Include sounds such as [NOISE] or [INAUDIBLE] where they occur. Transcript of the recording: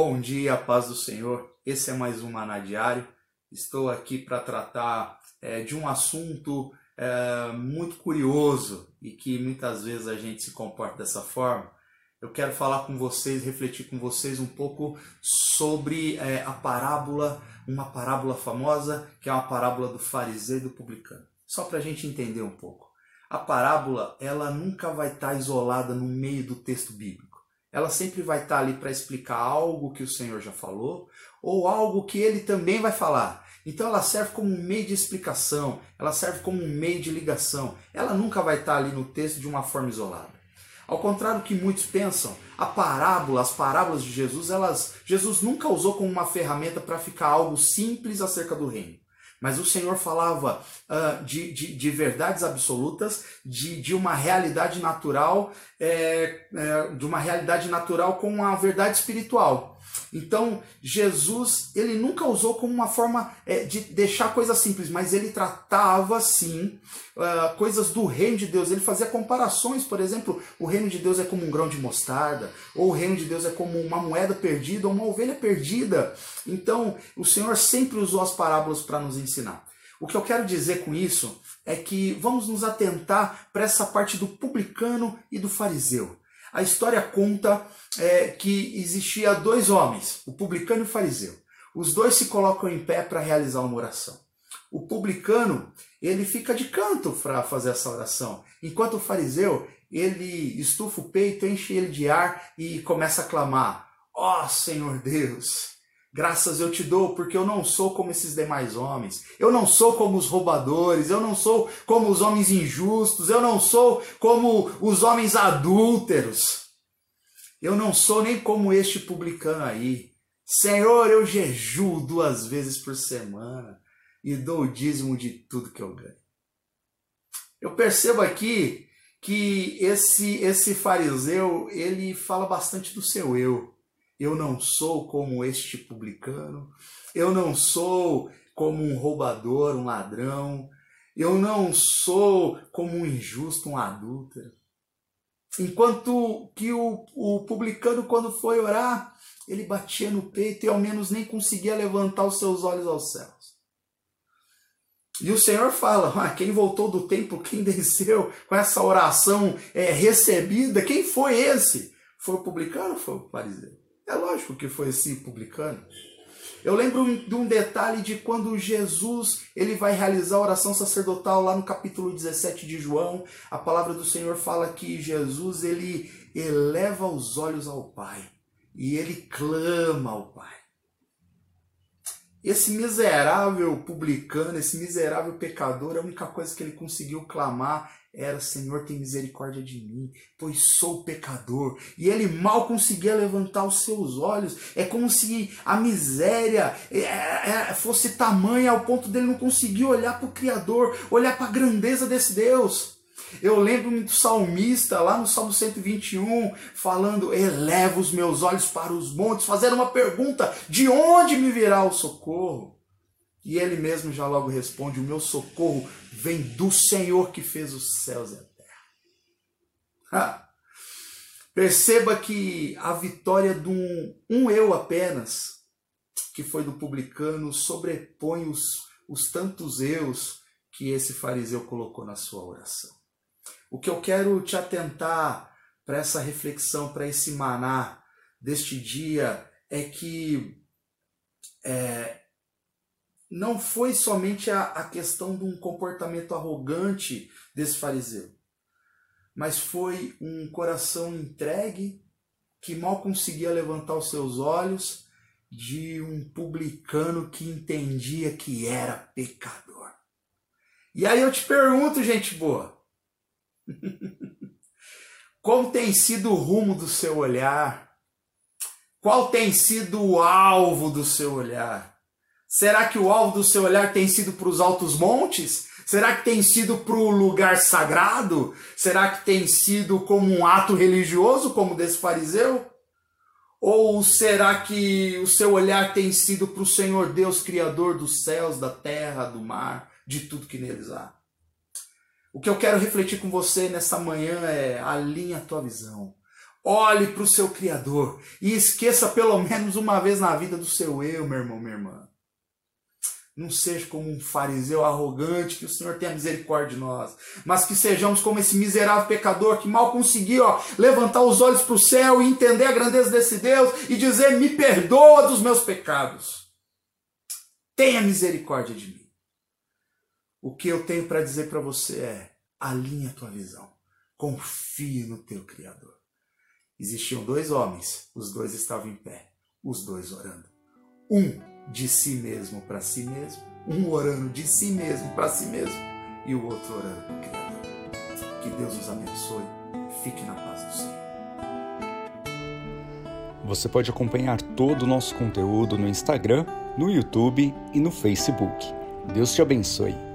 Bom dia, paz do Senhor. Esse é mais um Maná Diário. Estou aqui para tratar é, de um assunto é, muito curioso e que muitas vezes a gente se comporta dessa forma. Eu quero falar com vocês, refletir com vocês um pouco sobre é, a parábola, uma parábola famosa, que é uma parábola do fariseu e do publicano. Só para a gente entender um pouco. A parábola, ela nunca vai estar isolada no meio do texto bíblico ela sempre vai estar ali para explicar algo que o Senhor já falou ou algo que ele também vai falar. Então ela serve como um meio de explicação, ela serve como um meio de ligação. Ela nunca vai estar ali no texto de uma forma isolada. Ao contrário do que muitos pensam, a parábola, as parábolas de Jesus, elas Jesus nunca usou como uma ferramenta para ficar algo simples acerca do reino. Mas o Senhor falava uh, de, de, de, verdades absolutas, de, de uma realidade natural, é, é, de uma realidade natural com a verdade espiritual. Então, Jesus, ele nunca usou como uma forma é, de deixar coisas simples, mas ele tratava, sim, uh, coisas do reino de Deus. Ele fazia comparações, por exemplo, o reino de Deus é como um grão de mostarda, ou o reino de Deus é como uma moeda perdida, ou uma ovelha perdida. Então, o Senhor sempre usou as parábolas para nos ensinar. O que eu quero dizer com isso é que vamos nos atentar para essa parte do publicano e do fariseu. A história conta é, que existia dois homens, o publicano e o fariseu. Os dois se colocam em pé para realizar uma oração. O publicano, ele fica de canto para fazer essa oração, enquanto o fariseu, ele estufa o peito, enche ele de ar e começa a clamar: Ó oh, Senhor Deus, Graças eu te dou, porque eu não sou como esses demais homens. Eu não sou como os roubadores, eu não sou como os homens injustos, eu não sou como os homens adúlteros. Eu não sou nem como este publicano aí. Senhor, eu jejuo duas vezes por semana e dou o dízimo de tudo que eu ganho. Eu percebo aqui que esse esse fariseu, ele fala bastante do seu eu. Eu não sou como este publicano. Eu não sou como um roubador, um ladrão. Eu não sou como um injusto, um adúltero. Enquanto que o, o publicano, quando foi orar, ele batia no peito e ao menos nem conseguia levantar os seus olhos aos céus. E o Senhor fala: ah, quem voltou do templo, quem [LAUGHS] desceu com essa oração é, recebida, quem foi esse? Foi o publicano ou foi o fariseu? É lógico que foi esse publicano. Eu lembro de um detalhe de quando Jesus ele vai realizar a oração sacerdotal lá no capítulo 17 de João. A palavra do Senhor fala que Jesus ele eleva os olhos ao Pai e ele clama ao Pai. Esse miserável publicano, esse miserável pecador, a única coisa que ele conseguiu clamar era: Senhor, tem misericórdia de mim, pois sou pecador. E ele mal conseguia levantar os seus olhos. É como se a miséria é, é, fosse tamanha ao ponto dele não conseguir olhar para o Criador, olhar para a grandeza desse Deus. Eu lembro do salmista lá no Salmo 121 falando: Eleva os meus olhos para os montes, fazendo uma pergunta: de onde me virá o socorro? E ele mesmo já logo responde: O meu socorro vem do Senhor que fez os céus e a terra. Perceba que a vitória de um, um eu apenas, que foi do publicano, sobrepõe os, os tantos eus que esse fariseu colocou na sua oração. O que eu quero te atentar para essa reflexão, para esse maná deste dia, é que é, não foi somente a, a questão de um comportamento arrogante desse fariseu, mas foi um coração entregue que mal conseguia levantar os seus olhos de um publicano que entendia que era pecador. E aí eu te pergunto, gente boa, [LAUGHS] como tem sido o rumo do seu olhar? Qual tem sido o alvo do seu olhar? Será que o alvo do seu olhar tem sido para os altos montes? Será que tem sido para o lugar sagrado? Será que tem sido como um ato religioso, como desse fariseu? Ou será que o seu olhar tem sido para o Senhor Deus, Criador dos céus, da terra, do mar, de tudo que neles há? O que eu quero refletir com você nessa manhã é alinha a tua visão. Olhe para o seu Criador e esqueça pelo menos uma vez na vida do seu eu, meu irmão, minha irmã. Não seja como um fariseu arrogante, que o Senhor tenha misericórdia de nós, mas que sejamos como esse miserável pecador que mal conseguiu ó, levantar os olhos para o céu e entender a grandeza desse Deus e dizer: Me perdoa dos meus pecados. Tenha misericórdia de mim. O que eu tenho para dizer para você é: alinha a tua visão, confie no teu Criador. Existiam dois homens, os dois estavam em pé, os dois orando. Um de si mesmo para si mesmo, um orando de si mesmo para si mesmo e o outro orando para o Criador. Que Deus os abençoe. Fique na paz do Senhor. Você pode acompanhar todo o nosso conteúdo no Instagram, no YouTube e no Facebook. Deus te abençoe.